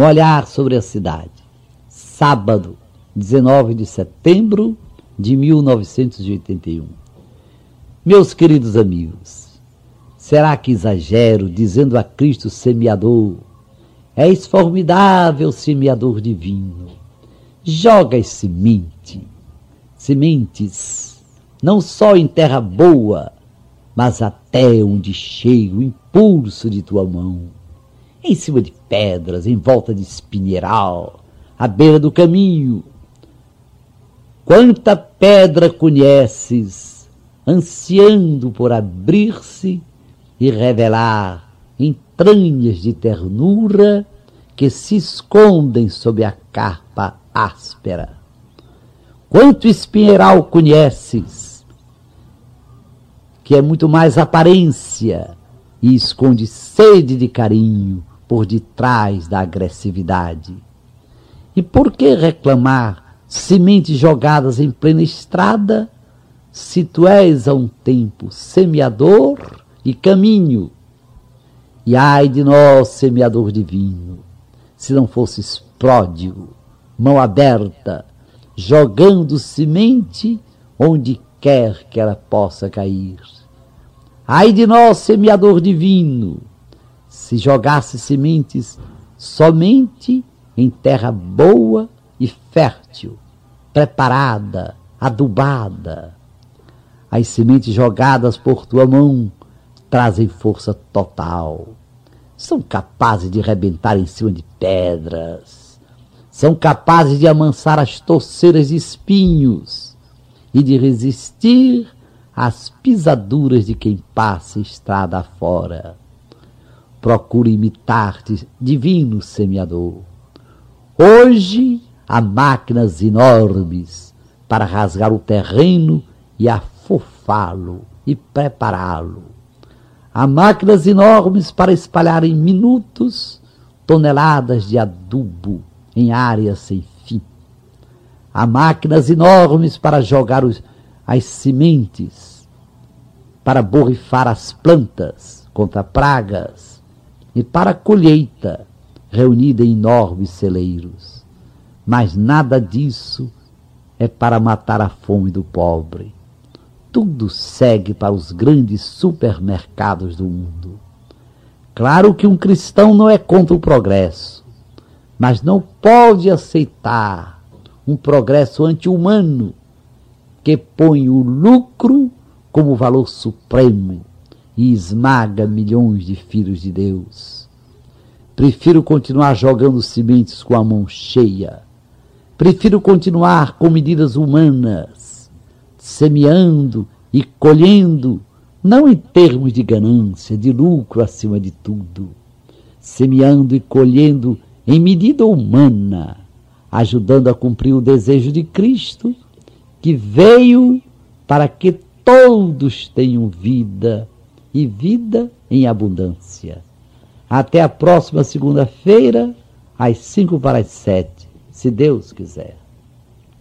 Um olhar sobre a cidade. Sábado, 19 de setembro de 1981. Meus queridos amigos, será que exagero dizendo a Cristo semeador? És formidável semeador divino. Joga as semente, sementes, não só em terra boa, mas até onde chega o impulso de tua mão, em cima de pedras, em volta de espinheiral, à beira do caminho. Quanta pedra conheces, ansiando por abrir-se e revelar entranhas de ternura que se escondem sob a capa áspera. Quanto espinheiral conheces, que é muito mais aparência e esconde sede de carinho por detrás da agressividade. E por que reclamar sementes jogadas em plena estrada, se tu és a um tempo semeador e caminho? E ai de nós, semeador divino, se não fosses pródigo, mão aberta, jogando semente onde quer que ela possa cair. Ai de nós, semeador divino, se jogasse sementes somente em terra boa e fértil, preparada, adubada. As sementes jogadas por tua mão trazem força total. São capazes de rebentar em cima de pedras. São capazes de amansar as torceiras de espinhos e de resistir as pisaduras de quem passa estrada fora. Procura imitar-te, divino semeador. Hoje há máquinas enormes para rasgar o terreno e afofá-lo e prepará-lo. Há máquinas enormes para espalhar em minutos toneladas de adubo em áreas sem fim. Há máquinas enormes para jogar os, as sementes para borrifar as plantas contra pragas e para a colheita reunida em enormes celeiros. Mas nada disso é para matar a fome do pobre. Tudo segue para os grandes supermercados do mundo. Claro que um cristão não é contra o progresso, mas não pode aceitar um progresso anti-humano que põe o lucro como valor supremo e esmaga milhões de filhos de Deus. Prefiro continuar jogando sementes com a mão cheia. Prefiro continuar com medidas humanas, semeando e colhendo, não em termos de ganância, de lucro acima de tudo, semeando e colhendo em medida humana, ajudando a cumprir o desejo de Cristo, que veio para que todos tenham vida e vida em abundância. Até a próxima segunda-feira, às cinco para as sete, se Deus quiser.